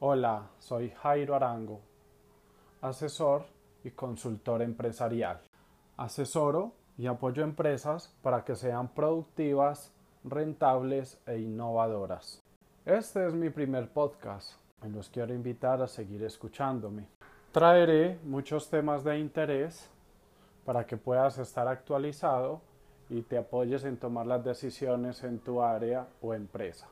Hola, soy Jairo Arango, asesor y consultor empresarial. Asesoro y apoyo empresas para que sean productivas, rentables e innovadoras. Este es mi primer podcast y los quiero invitar a seguir escuchándome. Traeré muchos temas de interés para que puedas estar actualizado y te apoyes en tomar las decisiones en tu área o empresa.